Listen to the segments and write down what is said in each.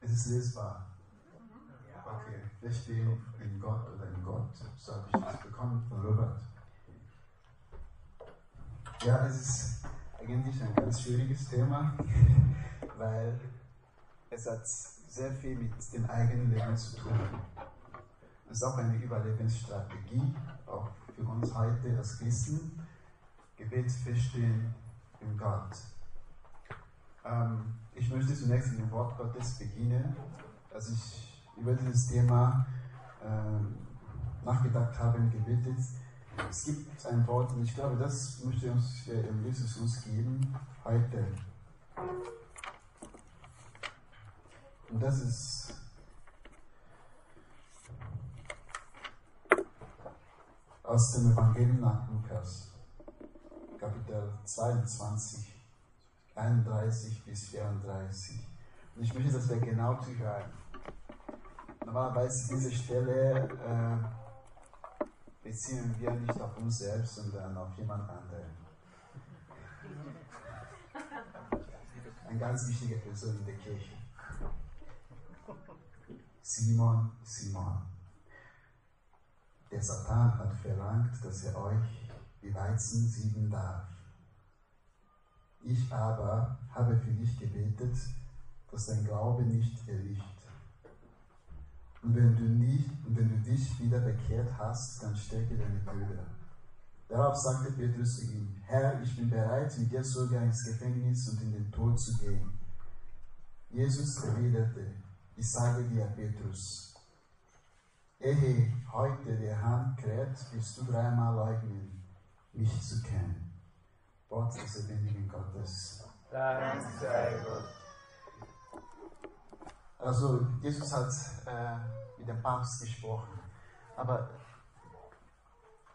Es ist lesbar. Okay, wir stehen in Gott oder in Gott. So habe ich das bekommen von Robert. Ja, es ist eigentlich ein ganz schwieriges Thema, weil es hat sehr viel mit dem eigenen Leben zu tun. Es ist auch eine Überlebensstrategie, auch für uns heute als Christen. Gebet verstehen in Gott. Ähm, ich möchte zunächst mit dem Wort Gottes beginnen. Als ich über dieses Thema äh, nachgedacht habe und gebetet, es gibt ein Wort und ich glaube, das möchte uns äh, Jesus uns geben heute. Und das ist aus dem Evangelium nach Lukas, Kapitel 22, 31 bis 34. Und ich möchte, dass wir genau zuhören. Normalerweise diese Stelle äh, beziehen wir nicht auf uns selbst, sondern auf jemand anderen. Eine ganz wichtige Person in der Kirche. Simon, Simon. Der Satan hat verlangt, dass er euch die Weizen sieben darf. Ich aber habe für dich gebetet, dass dein Glaube nicht erlicht. Und wenn du, nicht, wenn du dich wieder bekehrt hast, dann stärke deine Brüder. Darauf sagte Petrus zu ihm, Herr, ich bin bereit, mit dir sogar ins Gefängnis und in den Tod zu gehen. Jesus erwiderte, ich sage dir, Petrus, ehe heute der Hand kräht, wirst du dreimal leugnen, mich zu kennen. Wort des lebendigen Gottes. Dank sei Gott. Also Jesus hat äh, mit dem Papst gesprochen, aber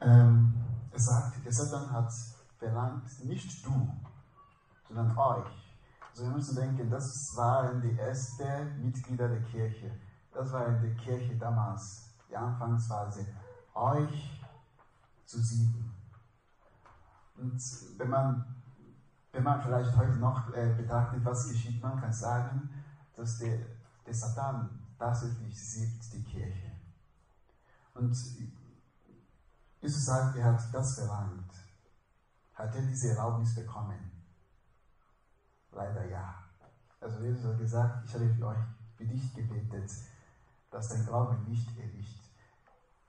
ähm, er sagt, der Satan hat verlangt, nicht du, sondern euch. Also wir müssen denken, das waren die ersten Mitglieder der Kirche. Das war in der Kirche damals, die Anfangsphase. Euch zu siegen. Und wenn man, wenn man vielleicht heute noch äh, betrachtet, was geschieht, man kann sagen, dass der, der Satan tatsächlich siebt die Kirche. Und Jesus sagt, er hat das verlangt. Hat er diese Erlaubnis bekommen? Leider ja. Also Jesus hat gesagt, ich habe für euch, für dich gebetet, dass dein Glaube nicht erlicht.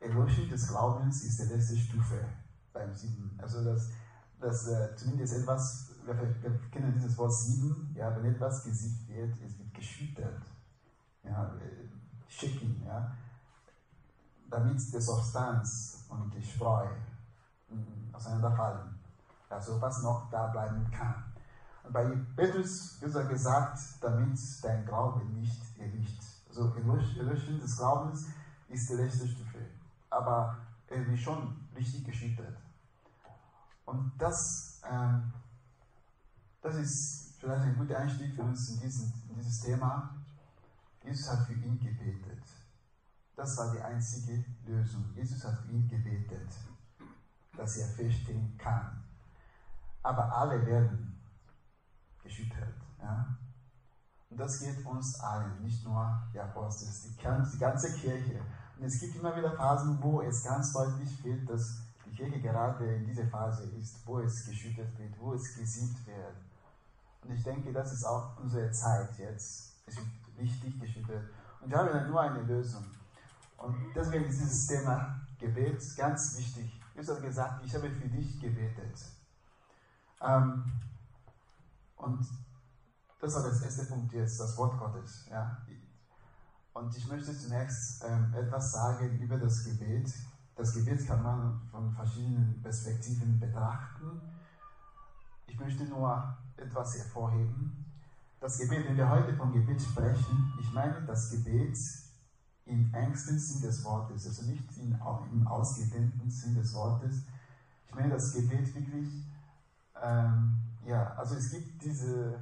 Erlöschung des Glaubens ist die letzte Stufe beim Sieben. Also das, das äh, zumindest etwas, wir, wir, kennen dieses Wort Sieben, ja, wenn etwas gesiegt wird, es wird geschüttet. Ja, äh, shaking, ja, damit die Substanz und die Spreu mm, auseinanderfallen. Also was noch da bleiben kann. Und bei Petrus wird er gesagt, damit dein Glaube nicht erlicht. Also Erlöschen des Glaubens ist die letzte Stufe. Aber er wird schon richtig geschüttet. Und das, ähm, das ist vielleicht ein guter Einstieg für uns in, diesen, in dieses Thema. Jesus hat für ihn gebetet. Das war die einzige Lösung. Jesus hat für ihn gebetet, dass er verstehen kann. Aber alle werden geschüttelt. Ja? Und das geht uns allen, nicht nur die Apostel, die ganze Kirche. Und es gibt immer wieder Phasen, wo es ganz deutlich wird, dass die Kirche gerade in dieser Phase ist, wo es geschüttet wird, wo es gesiebt wird. Und ich denke, das ist auch unsere Zeit jetzt. Es wird richtig geschüttet. Und wir haben ja nur eine Lösung. Und deswegen ist dieses Thema Gebet ganz wichtig. Jesus hat gesagt, ich habe für dich gebetet. Ähm, und das war das erste Punkt jetzt, das Wort Gottes. Ja? Und ich möchte zunächst ähm, etwas sagen über das Gebet. Das Gebet kann man von verschiedenen Perspektiven betrachten. Ich möchte nur etwas hervorheben. Das Gebet, wenn wir heute von Gebet sprechen, ich meine das Gebet im engsten Sinn des Wortes, also nicht in, im ausgedehnten Sinn des Wortes. Ich meine das Gebet wirklich, ähm, ja, also es gibt diese,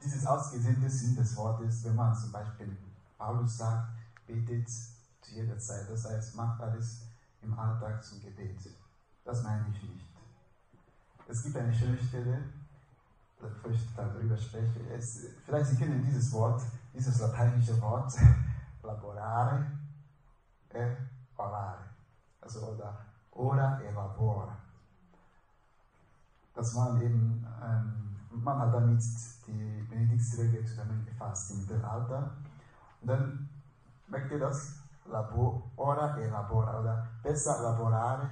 dieses ausgedehnte Sinn des Wortes, wenn man zum Beispiel Paulus sagt, betet zu jeder Zeit, das heißt, macht alles im Alltag zum Gebet. Das meine ich nicht. Es gibt eine schöne Stelle, bevor ich darüber spreche, es, vielleicht Sie kennen dieses Wort, dieses lateinische Wort, laborare e orare. Also oder ora e labora. Das waren eben, ähm, man hat damit die Benediktsregel zusammengefasst im Mittelalter. Und dann merkt ihr das? Labor, ora e labora oder besser laborare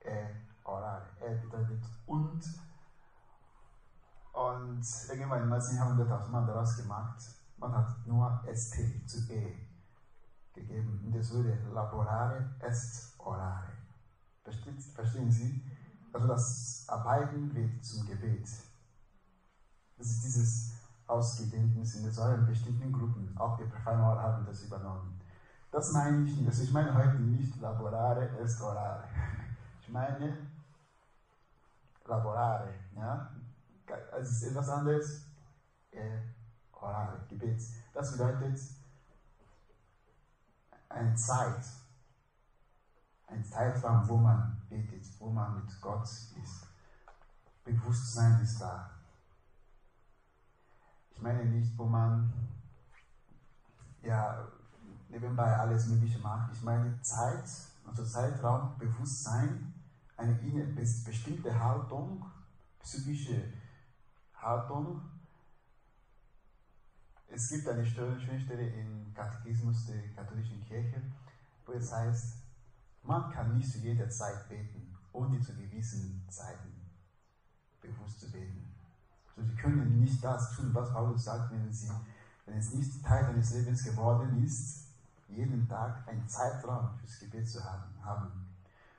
e orare. E bedeutet und und irgendwann 19. Jahrhundert hat man daraus gemacht, man hat nur ST zu E gegeben. Und es wurde laborare est orare. Versteht, verstehen Sie? Also das Arbeiten wird zum Gebet. Das ist dieses ausgedehnten Sinne, so in bestimmten Gruppen. Auch die Reformer haben das übernommen. Das meine ich nicht. Also ich meine heute nicht laborare est. Ich meine laborare. Ja? Es ist etwas anderes. Äh, orare, Gebet. Das bedeutet eine Zeit, ein Zeitraum, wo man betet, wo man mit Gott ist. Bewusstsein ist da. Ich meine nicht, wo man ja nebenbei alles Mögliche macht. Ich meine Zeit, also Zeitraum, Bewusstsein, eine bestimmte Haltung, psychische Haltung. Es gibt eine schöne Stelle im Katechismus der katholischen Kirche, wo es heißt, man kann nicht zu jeder Zeit beten, ohne zu gewissen Zeiten bewusst zu beten. Also sie können nicht das tun, was Paulus sagt, wenn, sie, wenn es nicht Teil deines Lebens geworden ist, jeden Tag einen Zeitraum fürs Gebet zu haben.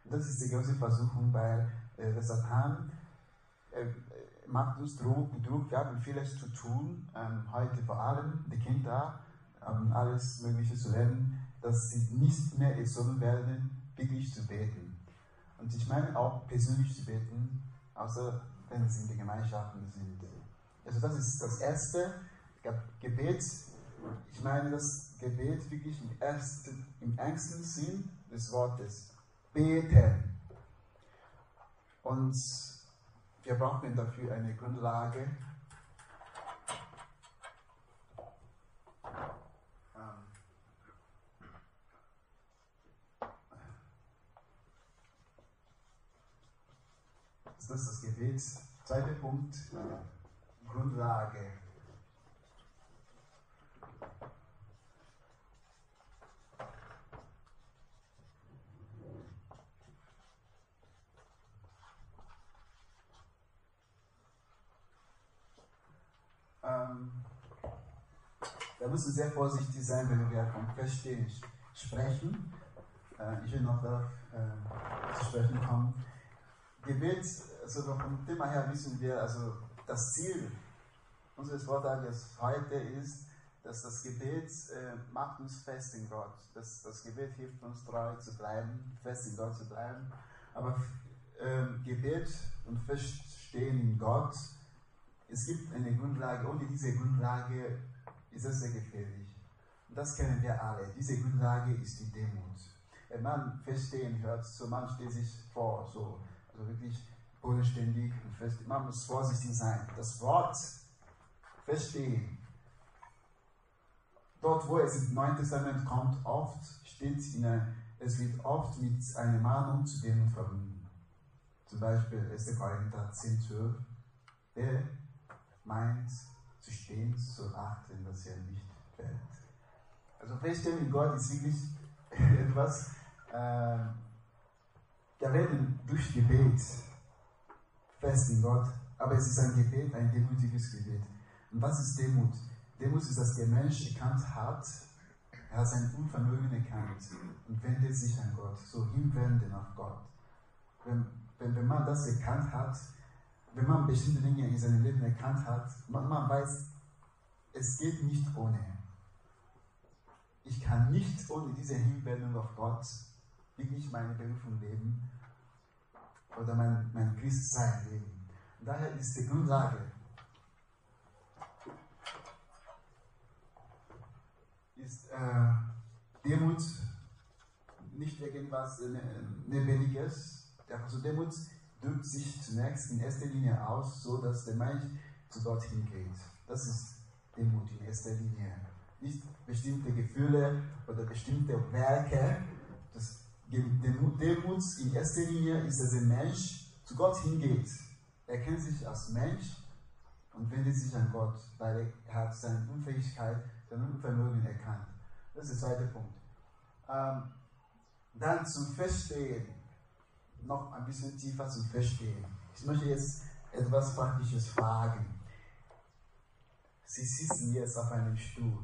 Und das ist die große Versuchung, weil äh, der Satan äh, macht uns Druck, Druck, wir haben vieles zu tun, ähm, heute vor allem die Kinder haben alles Mögliche zu lernen, dass sie nicht mehr erzogen werden, wirklich zu beten. Und ich meine auch persönlich zu beten, außer wenn sie in den Gemeinschaften sind. Also das ist das erste Gebet. Ich meine das Gebet wirklich im, ersten, im engsten Sinn des Wortes. Beten. Und wir brauchen dafür eine Grundlage. Ähm, das ist das Gebet. Zweiter Punkt, Grundlage. Ähm, da müssen sehr vorsichtig sein, wenn wir vom Verstehen sprechen. Äh, ich will noch darauf äh, zu sprechen kommen. Gebet, also vom Thema her wissen wir, also das Ziel unseres Vortrages heute ist, dass das Gebet äh, macht uns fest in Gott. Das, das Gebet hilft uns treu zu bleiben, fest in Gott zu bleiben. Aber äh, Gebet und Feststehen in Gott, es gibt eine Grundlage. Ohne diese Grundlage ist es sehr gefährlich. Und das kennen wir alle. Diese Grundlage ist die Demut. Wenn man feststehen hört, so man steht sich vor, so also wirklich bodenständig und fest. Man muss vorsichtig sein. Das Wort verstehen. Dort, wo es im Neuen Testament kommt, oft steht in einer, es wird oft mit einer Mahnung zu denen verbunden. Zum Beispiel 1. Korinther 10, 12. Wer meint zu stehen, so achten, dass er nicht fällt. Also Feststellen in Gott ist wirklich etwas, äh, wir werden durch Gebet fest in Gott, aber es ist ein Gebet, ein demütiges Gebet. Und was ist Demut? Demut ist, dass der Mensch erkannt hat, er hat sein Unvermögen erkannt und wendet sich an Gott, so hinwenden auf Gott. Wenn, wenn, wenn man das erkannt hat, wenn man bestimmte Dinge in seinem Leben erkannt hat, man, man weiß, es geht nicht ohne. Ich kann nicht ohne diese Hinwendung auf Gott wirklich meine Berufung leben oder mein, mein Christsein leben. Und daher ist die Grundlage, ist äh, Demut nicht irgendwas äh, Lebendiges. Also Demut drückt sich zunächst in erster Linie aus, so dass der Mensch zu Gott hingeht. Das ist Demut in erster Linie. Nicht bestimmte Gefühle oder bestimmte Werke. Das Demut, Demut in erster Linie ist, dass der Mensch zu Gott hingeht. Er kennt sich als Mensch und wendet sich an Gott, weil er hat seine Unfähigkeit, sein Unvermögen erkannt. Das ist der zweite Punkt. Ähm, dann zum Verstehen, noch ein bisschen tiefer zum Verstehen. Ich möchte jetzt etwas Praktisches fragen. Sie sitzen jetzt auf einem Stuhl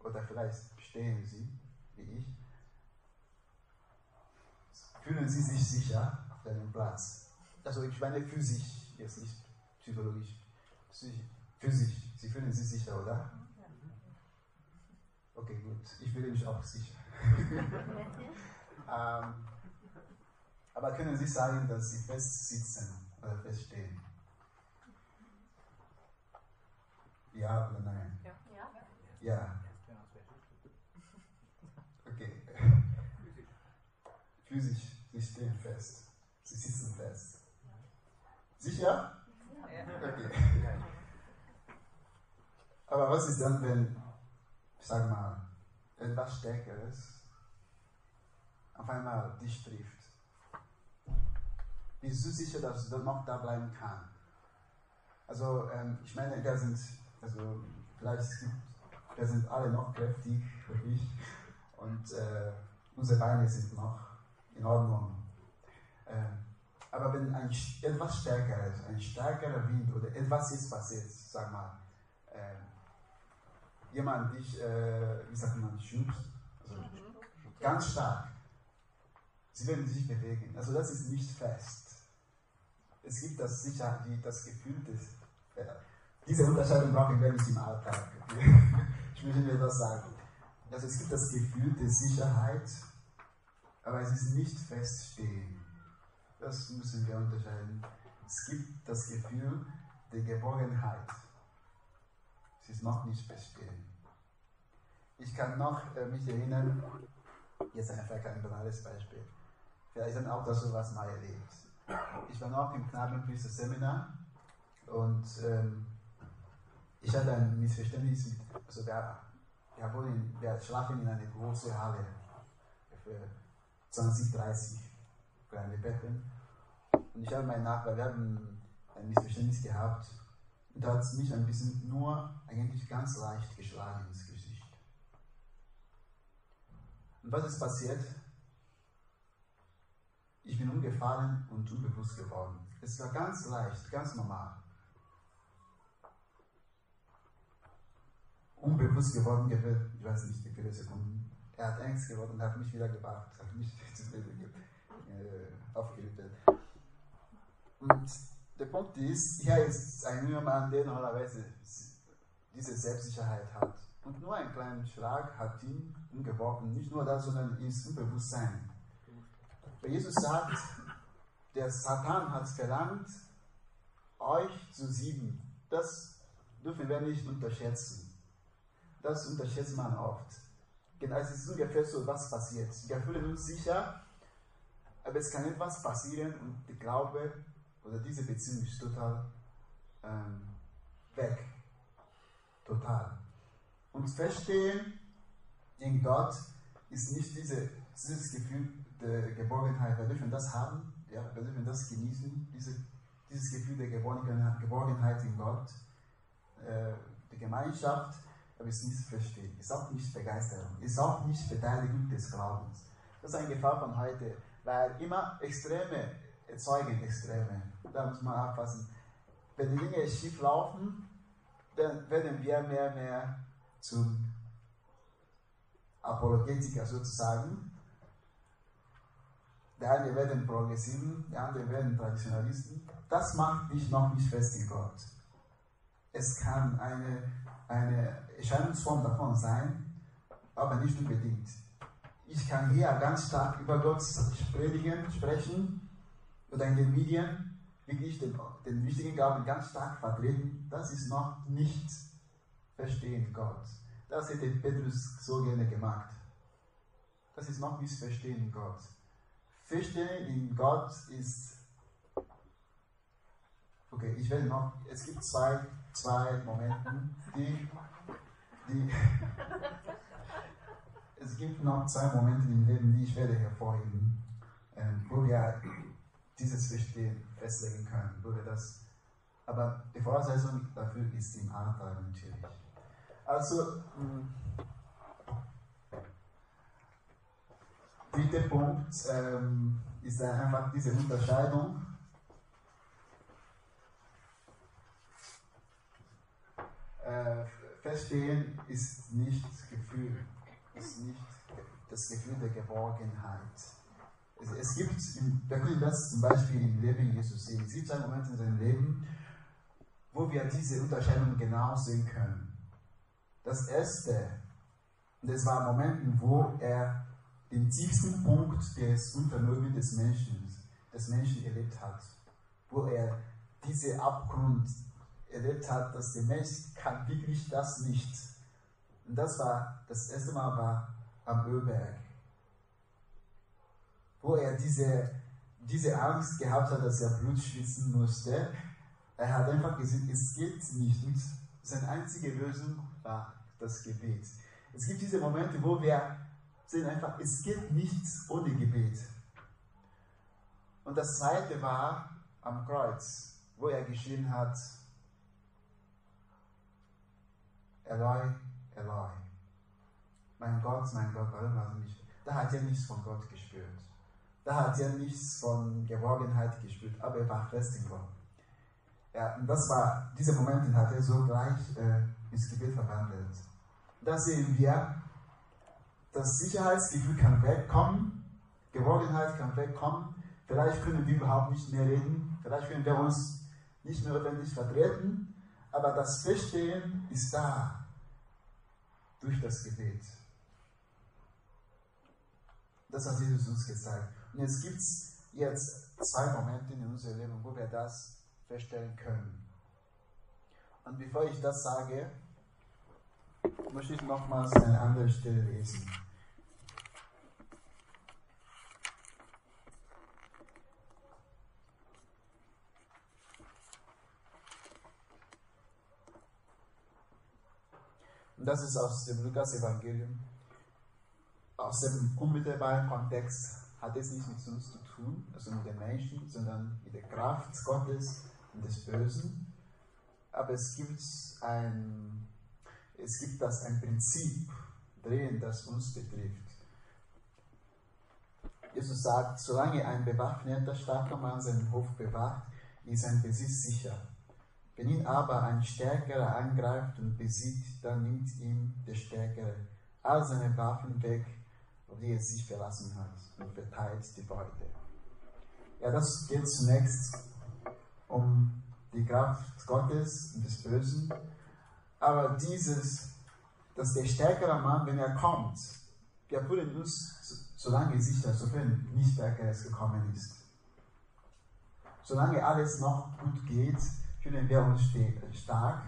oder vielleicht stehen Sie, wie ich. Fühlen Sie sich sicher auf deinem Platz? Also ich meine physisch, jetzt nicht psychologisch. Physisch, Sie fühlen sich sicher, oder? Okay, gut. Ich fühle mich auch sicher. ähm, aber können Sie sagen, dass Sie fest sitzen oder feststehen? Ja oder nein? Ja. Ja. Okay. Physisch, Sie stehen fest. Sie sitzen fest. Sicher? Okay. Aber was ist dann, wenn, ich sag mal, etwas Stärkeres auf einmal dich trifft? Bist du sicher, dass du noch da bleiben kannst? Also, ähm, ich meine, wir sind, also, vielleicht wir sind alle noch kräftig, wirklich, und äh, unsere Beine sind noch in Ordnung. Ähm, aber wenn ein etwas stärkeres, ein stärkerer Wind oder etwas jetzt passiert, sag mal, äh, jemand dich, äh, wie sagt man, schubst, also ganz stark, sie werden sich bewegen. Also das ist nicht fest. Es gibt das sicher, die, das Gefühl des, äh, diese Unterscheidung brauchen wir nicht im Alltag. ich möchte mir das sagen. Also es gibt das Gefühl der Sicherheit, aber es ist nicht feststehen. Das müssen wir unterscheiden. Es gibt das Gefühl der Geborgenheit. Es ist noch nicht feststehen. Ich kann noch äh, mich erinnern, jetzt einfach kein banales Beispiel. Vielleicht dann auch, dass du was mal erlebt. Ich war noch im Knabenpriester-Seminar und ähm, ich hatte ein Missverständnis mit, also wir, wir, wohnen, wir schlafen in einer großen Halle für 20, 30 kleine Betten. Und ich habe meinen Nachbar, wir haben ein Missverständnis gehabt und da hat es mich ein bisschen nur eigentlich ganz leicht geschlagen ins Gesicht. Und was ist passiert? Ich bin umgefallen und unbewusst geworden. Es war ganz leicht, ganz normal. Unbewusst geworden, ich weiß nicht wie viele Sekunden. Er hat Angst geworden und hat mich wieder gebracht, hat mich äh, aufgelötet. Und der Punkt ist, hier ist ein junger Mann, der normalerweise diese Selbstsicherheit hat. Und nur ein kleiner Schlag hat ihn umgeworfen. Nicht nur das, sondern ins Unbewusstsein. Weil Jesus sagt, der Satan hat verlangt, euch zu siegen. Das dürfen wir nicht unterschätzen. Das unterschätzt man oft. Genau, es ist ungefähr so, was passiert. Wir fühlen uns sicher, aber es kann etwas passieren und der Glaube oder diese Beziehung ist total ähm, weg. Total. Und Verstehen in Gott ist nicht diese, dieses Gefühl der Geborgenheit. Wir dürfen das haben, ja, wir dürfen das genießen, diese, dieses Gefühl der Geborgenheit in Gott, äh, die Gemeinschaft, aber es nicht verstehen, ist auch nicht Begeisterung, ist auch nicht Beteiligung des Glaubens. Das ist eine Gefahr von heute, weil immer Extreme erzeugen Extreme. Da muss man aufpassen. Wenn die Dinge schief laufen, dann werden wir mehr und mehr zum Apologetiker sozusagen. Der eine werden Progressiven, der andere werden Traditionalisten. Das macht dich noch nicht fest in Gott. Es kann eine, eine Erscheinungsform davon sein, aber nicht unbedingt. Ich kann hier ganz stark über Gott predigen, sprechen oder in den Medien wirklich den, den wichtigen Glauben ganz stark vertreten. Das ist noch nicht verstehen Gott. Das hätte Petrus so gerne gemacht. Das ist noch nicht Verstehen in Gott. Verstehen in Gott ist Okay, ich werde noch, es gibt zwei, zwei Momente, die, die es gibt noch zwei Momente im Leben, die ich werde hervorheben, ähm, wo wir dieses Verstehen festlegen können, wo wir das, aber die Voraussetzung dafür ist im Alltag natürlich. Also, dritter Punkt ähm, ist einfach diese Unterscheidung. Äh, Verstehen ist nicht Gefühl ist nicht das Gefühl der Geborgenheit. Es, es gibt, wir können das zum Beispiel im Leben Jesus sehen. Es gibt einen Moment in seinem Leben, wo wir diese Unterscheidung genau sehen können. Das erste, und es war Momenten, wo er den tiefsten Punkt des Unvermögens des Menschen, des Menschen erlebt hat, wo er diese Abgrund erlebt hat, dass der Mensch kann wirklich das nicht und das war, das erste Mal war am Ölberg, wo er diese, diese Angst gehabt hat, dass er Blut schwitzen musste. Er hat einfach gesehen, es geht nicht. Und seine einzige Lösung war das Gebet. Es gibt diese Momente, wo wir sehen einfach, es geht nichts ohne Gebet. Und das zweite war am Kreuz, wo er geschrien hat, Eloi, Eloi. Mein Gott, mein Gott, warum hast du mich? Da hat er nichts von Gott gespürt. Da hat er nichts von Geborgenheit gespürt, aber er war fest in Gott. Ja, und das war, diese Momente hat er so gleich äh, ins Gebet verwandelt. Da sehen wir, das Sicherheitsgefühl kann wegkommen, Geborgenheit kann wegkommen. Vielleicht können wir überhaupt nicht mehr reden, vielleicht können wir uns nicht mehr öffentlich vertreten, aber das Verstehen ist da durch das Gebet. Das hat Jesus uns gezeigt. Und jetzt gibt es jetzt zwei Momente in unserem Leben, wo wir das feststellen können. Und bevor ich das sage, möchte ich nochmals eine andere Stelle lesen. Und das ist aus dem Lukas-Evangelium. Aus dem unmittelbaren Kontext hat es nicht mit uns zu tun, also mit den Menschen, sondern mit der Kraft Gottes des Bösen. Aber es gibt ein, es gibt das ein Prinzip drin, das uns betrifft. Jesus sagt, solange ein bewaffneter starker Mann seinen Hof bewacht, ist sein Besitz sicher. Wenn ihn aber ein Stärkerer angreift und besiegt, dann nimmt ihm der Stärkere all seine Waffen weg, auf die er sich verlassen hat, und verteilt die Beute. Ja, das geht zunächst um die Kraft Gottes und des Bösen, aber dieses, dass der stärkere Mann, wenn er kommt, wir fühlen uns so lange sicher, sofern nicht Stärkeres gekommen ist. Solange alles noch gut geht, fühlen wir uns stark,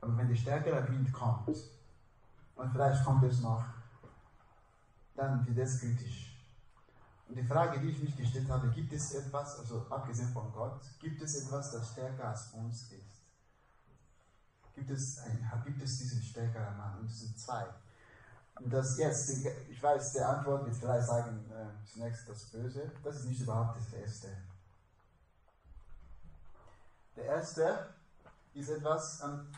aber wenn der stärkere Wind kommt, und vielleicht kommt es noch, dann wird es kritisch. Und die Frage, die ich mich gestellt habe, gibt es etwas, also abgesehen von Gott, gibt es etwas, das stärker als uns ist? Gibt es, ein, gibt es diesen stärkeren Mann? Und es sind zwei. Und das jetzt, ich weiß, der Antwort wird vielleicht sagen, äh, zunächst das Böse, das ist nicht überhaupt das Erste. Der erste ist etwas, ähm,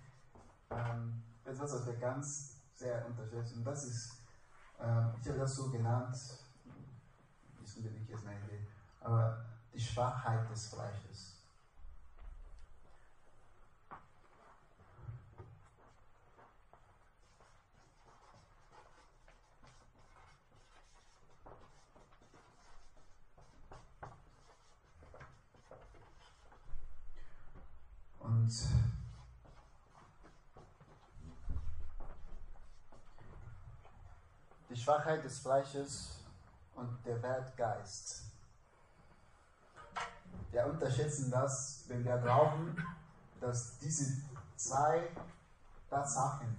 ähm, etwas, was wir ganz sehr unterschätzen. Und das ist, ähm, ich habe das so genannt, ist unbedingt jetzt meine Idee, aber die Schwachheit des Fleisches. Und die Schwachheit des Fleisches und der Wertgeist. Wir unterschätzen das, wenn wir glauben, dass diese zwei Tatsachen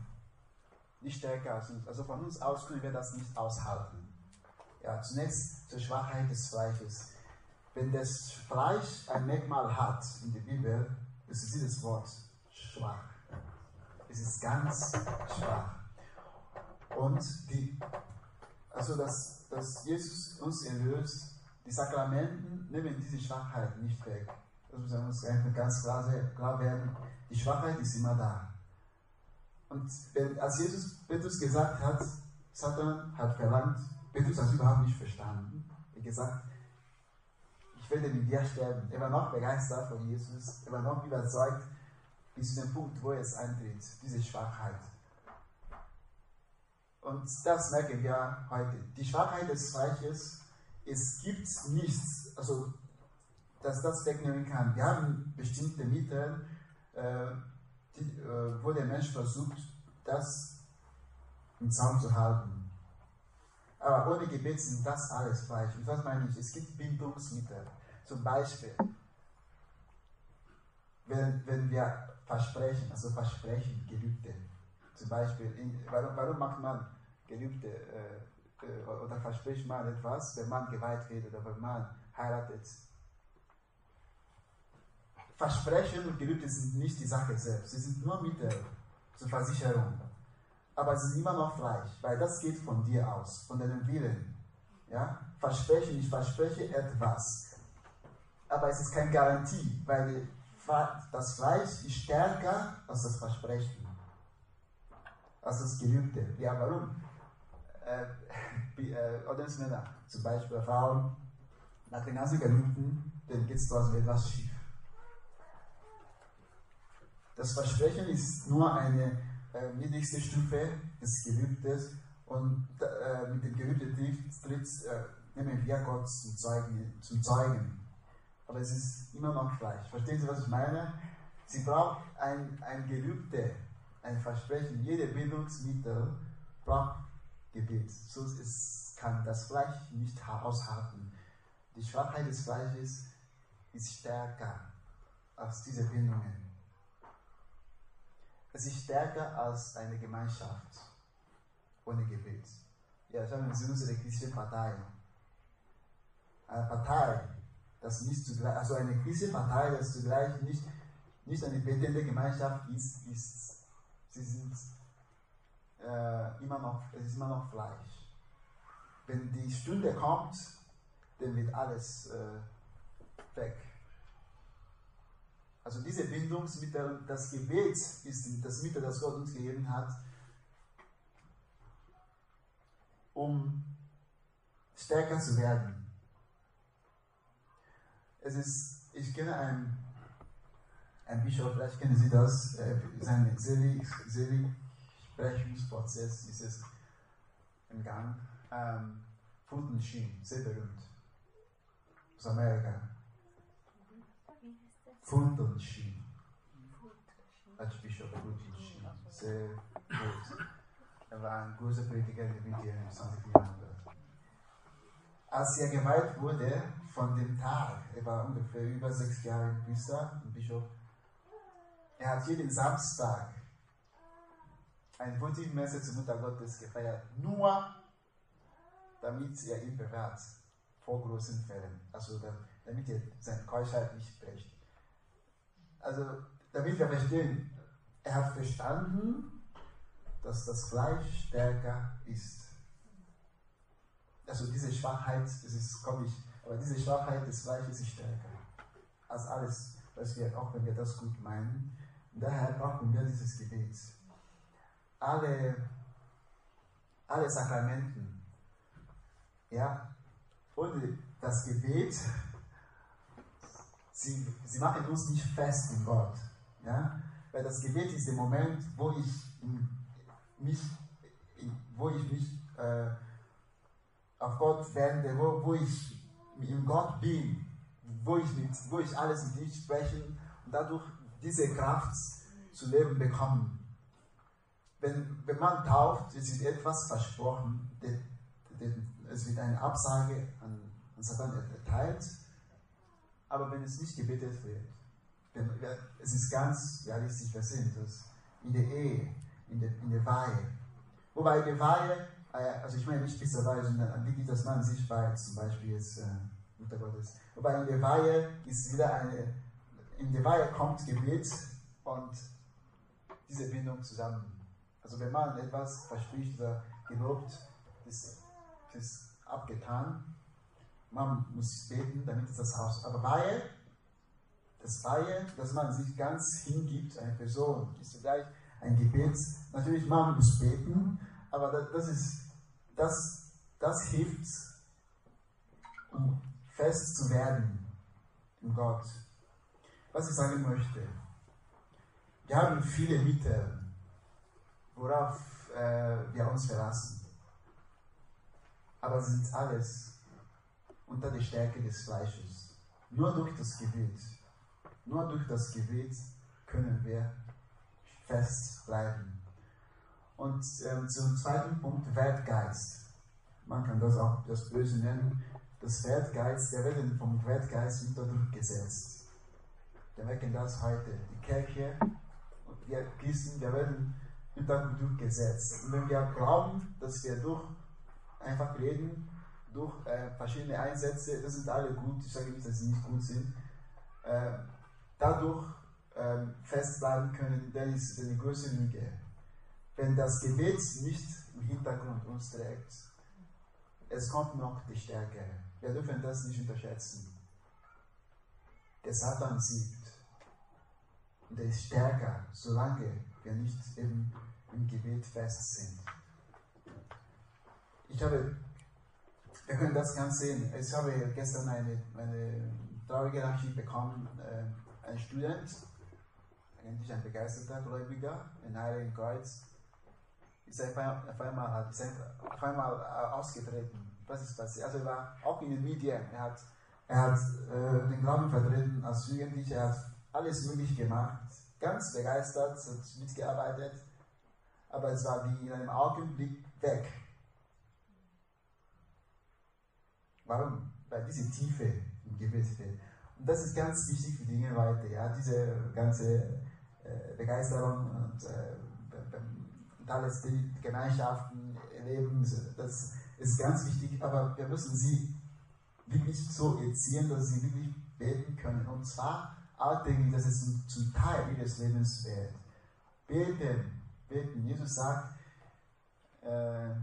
nicht stärker sind. Also von uns aus können wir das nicht aushalten. Ja, zunächst zur Schwachheit des Fleisches. wenn das Fleisch ein Merkmal hat in der Bibel, ist es dieses Wort schwach. Es ist ganz schwach. Und die, also dass, dass Jesus uns erlöst, die Sakramenten nehmen diese Schwachheit nicht weg. Das muss uns ganz klar, klar werden. Die Schwachheit ist immer da. Und wenn, als Jesus Petrus gesagt hat, Satan hat verlangt, Petrus hat es überhaupt nicht verstanden. Er gesagt, ich werde mit dir sterben. Er war noch begeistert von Jesus. Er war noch überzeugt bis zu dem Punkt, wo es eintritt, diese Schwachheit. Und das merken wir heute. Die Schwachheit des Reiches, es gibt nichts, also, dass das wegnehmen kann. Wir haben bestimmte Mittel, äh, die, äh, wo der Mensch versucht, das im Zaum zu halten. Aber ohne Gebet sind das alles falsch. Und was meine ich? Es gibt Bindungsmittel. Zum Beispiel, wenn, wenn wir versprechen, also Versprechen, Gelübde. Zum Beispiel, in, warum, warum macht man Gelübde äh, äh, oder verspricht man etwas, wenn man geweiht wird oder wenn man heiratet? Versprechen und Gelübde sind nicht die Sache selbst, sie sind nur Mittel zur Versicherung. Aber sie sind immer noch Fleisch, weil das geht von dir aus, von deinem Willen. Ja? Versprechen, ich verspreche etwas. Aber es ist keine Garantie, weil das Fleisch ist stärker als das Versprechen, als das Gelübde. Ja, warum? Äh, äh, Ordensmänner, zum Beispiel Frauen, nach den ganzen Gelübden, dann geht es trotzdem etwas schief. Das Versprechen ist nur eine äh, niedrigste Stufe des Gelübdes und äh, mit dem Gelübde tritt, äh, nehmen wir Gott zum Zeugen. Zum Zeugen. Aber es ist immer noch Fleisch. Verstehen Sie, was ich meine? Sie braucht ein, ein Gelübde, ein Versprechen. Jede Bildungsmittel braucht Gebet. Sonst ist, kann das Fleisch nicht aushalten. Die Schwachheit des Fleisches ist stärker als diese Bindungen. Es ist stärker als eine Gemeinschaft ohne Gebet. Ja, schauen Sie unsere christliche Partei. Eine Partei, das nicht zugleich, also eine christliche Partei, das zugleich nicht, nicht eine betende Gemeinschaft ist, ist sie sind äh, immer noch, es ist immer noch Fleisch. Wenn die Stunde kommt, dann wird alles äh, weg. Also diese Bindungsmittel, das Gebet ist das Mittel, das Gott uns gegeben hat, um stärker zu werden. Es ist, ich kenne einen, einen Bischof, vielleicht kennen Sie das, äh, sein Seligsprechungsprozess ist es im Gang. Ähm, Fulton Sheen, sehr berühmt, aus Amerika. Fulton Sheen, Archbishop Fulton Sheen, sehr gut. Er war ein großer Prediger in den 20. Jahrhundert. Als er geweiht wurde, von dem Tag, er war ungefähr über sechs Jahre in Pisa, ein Bischof, er hat jeden Samstag ein Votivmesse zur Mutter Gottes gefeiert, nur damit er ihn bewahrt vor großen Fällen, also damit er seine Keuschheit nicht bricht. Also, damit wir verstehen, er hat verstanden, dass das Fleisch stärker ist. Also diese Schwachheit, das ist komisch, aber diese Schwachheit des Fleisches ist stärker als alles, was wir, auch wenn wir das gut meinen. Und daher brauchen wir dieses Gebet. Alle, alle Sakramenten, ja, ohne das Gebet, sie, sie machen uns nicht fest in Gott. Ja? Weil das Gebet ist der Moment, wo ich mich, wo ich mich äh, auf Gott wende, wo, wo ich in Gott bin, wo ich, mit, wo ich alles mit ihm spreche und dadurch diese Kraft zu leben bekommen. Wenn, wenn man tauft, es wird etwas versprochen, es wird eine Absage an, an Satan erteilt, aber wenn es nicht gebetet wird, denn es ist ganz realistisch, wir sind das in der Ehe, in der, in der Weihe. Wobei die Weihe, äh, also ich meine nicht bis zur Weihe, sondern wie geht das man sich weiht, zum Beispiel jetzt äh, Mutter Gottes. Wobei in der Weihe ist wieder eine, in der Weihe kommt Gebet und diese Bindung zusammen. Also wenn man etwas verspricht oder gelobt, ist, ist abgetan. Man muss beten, damit es das Haus. Aber Weihe, das Weihe, dass man sich ganz hingibt, eine Person, ist zugleich ein Gebet. Natürlich, man muss beten, aber das ist, das, das hilft, um fest zu werden in Gott. Was ich sagen möchte, wir haben viele Mittel, worauf äh, wir uns verlassen. Aber sie sind alles unter der Stärke des Fleisches. Nur durch das Gebet, nur durch das Gebet können wir fest bleiben. Und ähm, zum zweiten Punkt, Wertgeist. Man kann das auch das Böse nennen. Das Wertgeist, der wird vom Wertgeist unter Druck gesetzt. Wir merken das heute. Die Kirche und wir Christen, wir werden unter Druck gesetzt. Und wenn wir glauben, dass wir durch einfach reden, durch äh, verschiedene Einsätze, das sind alle gut, ich sage nicht, dass sie nicht gut sind, äh, dadurch äh, festbleiben können, dann ist eine große Lüge. Wenn das Gebet nicht im Hintergrund uns trägt, es kommt noch die Stärke. Wir dürfen das nicht unterschätzen. Der Satan siegt. Und er ist stärker, solange wir nicht eben im Gebet fest sind. Ich habe, wir können das ganz sehen. Ich habe gestern eine, eine traurige Nachricht bekommen. Äh, ein Student, eigentlich ein begeisterter Gläubiger in Heiligen Kreuz, ist auf einmal, auf einmal äh, ausgetreten. Was ist passiert? Also er war auch in den Medien. Er hat, er hat äh, den Glauben vertreten als Jugendlicher. Er hat alles möglich gemacht. Ganz begeistert, hat mitgearbeitet. Aber es war wie in einem Augenblick weg. Warum? Weil diese Tiefe im Gebet fehlt. Und das ist ganz wichtig für Dinge weiter. Ja? Diese ganze äh, Begeisterung und, äh, und alles, die Gemeinschaften erleben, das ist ganz wichtig. Aber wir müssen sie wirklich so erziehen, dass sie wirklich beten können. Und zwar alltäglich, dass es zum Teil ihres Lebens wird. Beten, beten. Jesus sagt, äh,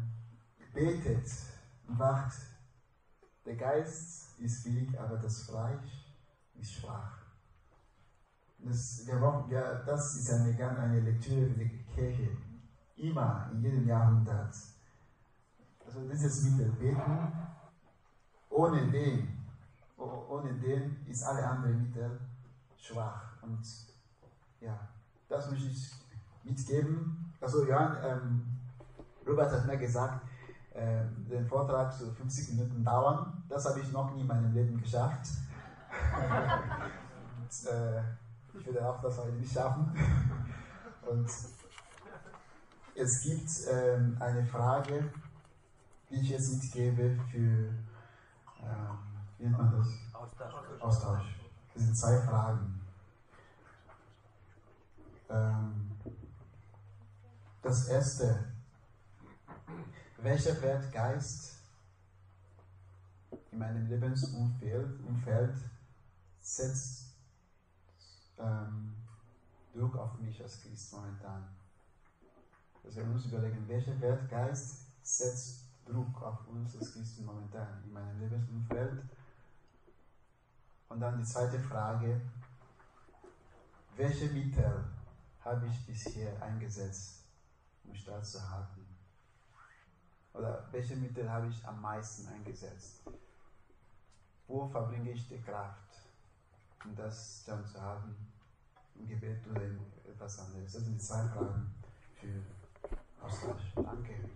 betet wacht der Geist ist willig, aber das Fleisch ist schwach. Das, wir brauchen, wir, das ist eine, eine Lektüre für die Kirche. Immer, in jedem Jahrhundert. Also dieses Mittel beten, ohne den, ohne den ist alle anderen Mittel schwach. Und ja, das möchte ich mitgeben. Also Johann, ähm, Robert hat mir gesagt, äh, den Vortrag so 50 Minuten dauern. Das habe ich noch nie in meinem Leben geschafft. Und, äh, ich würde auch das heute nicht schaffen. Und es gibt ähm, eine Frage, die ich jetzt mitgebe für, ähm, wie nennt man das? Austausch. Austausch. Sind zwei Fragen. Ähm, das erste, welcher Wertgeist in meinem Lebensumfeld Umfeld setzt ähm, Druck auf mich als Christ momentan? Also wir müssen überlegen, welcher Wertgeist setzt Druck auf uns als Christen momentan in meinem Lebensumfeld? Und dann die zweite Frage, welche Mittel habe ich bisher eingesetzt, um statt zu halten? Oder welche Mittel habe ich am meisten eingesetzt? Wo verbringe ich die Kraft, um das dann zu haben? Im Gebet oder in etwas anderes? Das sind die zwei Fragen für Austausch. Danke.